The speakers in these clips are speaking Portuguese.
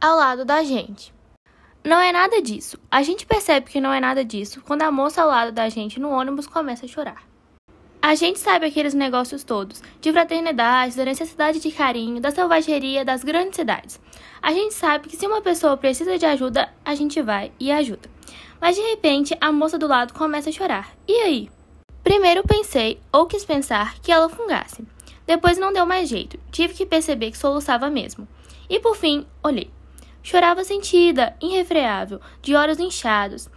ao lado da gente. Não é nada disso. A gente percebe que não é nada disso quando a moça ao lado da gente no ônibus começa a chorar. A gente sabe aqueles negócios todos, de fraternidade, da necessidade de carinho, da selvageria das grandes cidades. A gente sabe que se uma pessoa precisa de ajuda, a gente vai e ajuda. Mas de repente, a moça do lado começa a chorar. E aí? Primeiro pensei, ou quis pensar, que ela fungasse. Depois não deu mais jeito, tive que perceber que soluçava mesmo. E por fim, olhei. Chorava sentida, irrefreável, de olhos inchados.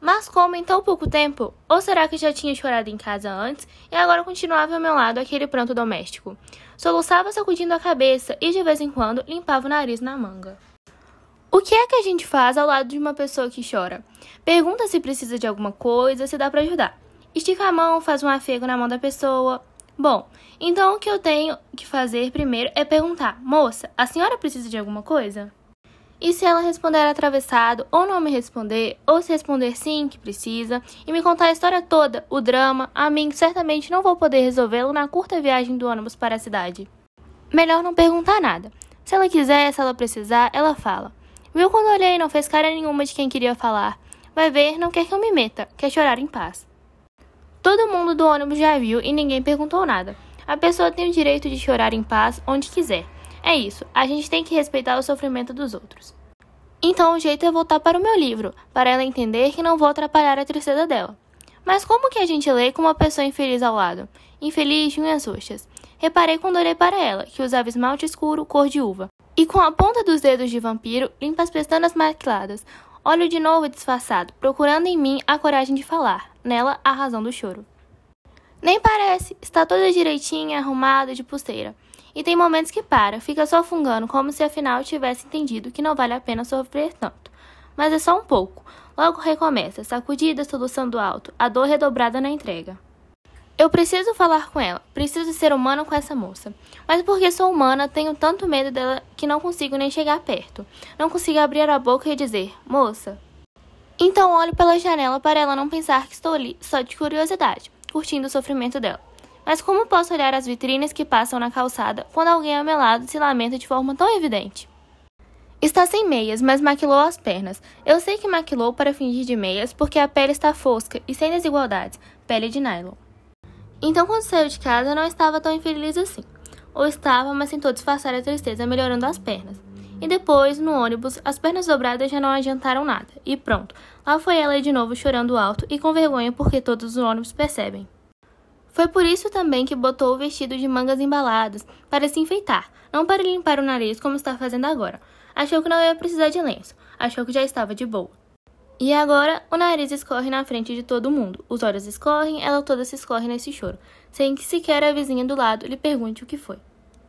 Mas como em tão pouco tempo? Ou será que já tinha chorado em casa antes e agora continuava ao meu lado aquele pranto doméstico? Soluçava sacudindo a cabeça e de vez em quando limpava o nariz na manga. O que é que a gente faz ao lado de uma pessoa que chora? Pergunta se precisa de alguma coisa, se dá para ajudar. Estica a mão, faz um afego na mão da pessoa. Bom, então o que eu tenho que fazer primeiro é perguntar: Moça, a senhora precisa de alguma coisa? E se ela responder atravessado, ou não me responder, ou se responder sim, que precisa, e me contar a história toda, o drama, a mim certamente não vou poder resolvê-lo na curta viagem do ônibus para a cidade. Melhor não perguntar nada. Se ela quiser, se ela precisar, ela fala. Viu quando olhei não fez cara nenhuma de quem queria falar. Vai ver, não quer que eu me meta, quer chorar em paz. Todo mundo do ônibus já viu e ninguém perguntou nada. A pessoa tem o direito de chorar em paz onde quiser. É isso, a gente tem que respeitar o sofrimento dos outros. Então o jeito é voltar para o meu livro, para ela entender que não vou atrapalhar a tristeza dela. Mas como que a gente lê com uma pessoa infeliz ao lado? Infeliz de unhas roxas. Reparei quando olhei para ela, que usava esmalte escuro cor de uva. E com a ponta dos dedos de vampiro, limpa as pestanas maquiladas. Olho de novo disfarçado, procurando em mim a coragem de falar. Nela, a razão do choro. Nem parece, está toda direitinha, arrumada, de pulseira. E tem momentos que para, fica só fungando, como se afinal tivesse entendido que não vale a pena sofrer tanto. Mas é só um pouco. Logo recomeça, sacudida, solução alto, a dor redobrada na entrega. Eu preciso falar com ela, preciso ser humano com essa moça. Mas porque sou humana, tenho tanto medo dela que não consigo nem chegar perto. Não consigo abrir a boca e dizer, moça. Então olho pela janela para ela não pensar que estou ali só de curiosidade, curtindo o sofrimento dela. Mas como posso olhar as vitrines que passam na calçada quando alguém ao meu lado se lamenta de forma tão evidente? Está sem meias, mas maquilou as pernas. Eu sei que maquilou para fingir de meias porque a pele está fosca e sem desigualdades, pele de nylon. Então, quando saiu de casa, não estava tão infeliz assim. Ou estava, mas tentou disfarçar a tristeza melhorando as pernas. E depois, no ônibus, as pernas dobradas já não adiantaram nada. E pronto, lá foi ela de novo chorando alto e com vergonha porque todos os ônibus percebem. Foi por isso também que botou o vestido de mangas embaladas, para se enfeitar, não para limpar o nariz como está fazendo agora. Achou que não ia precisar de lenço, achou que já estava de boa. E agora o nariz escorre na frente de todo mundo, os olhos escorrem, ela toda se escorre nesse choro, sem que sequer a vizinha do lado lhe pergunte o que foi.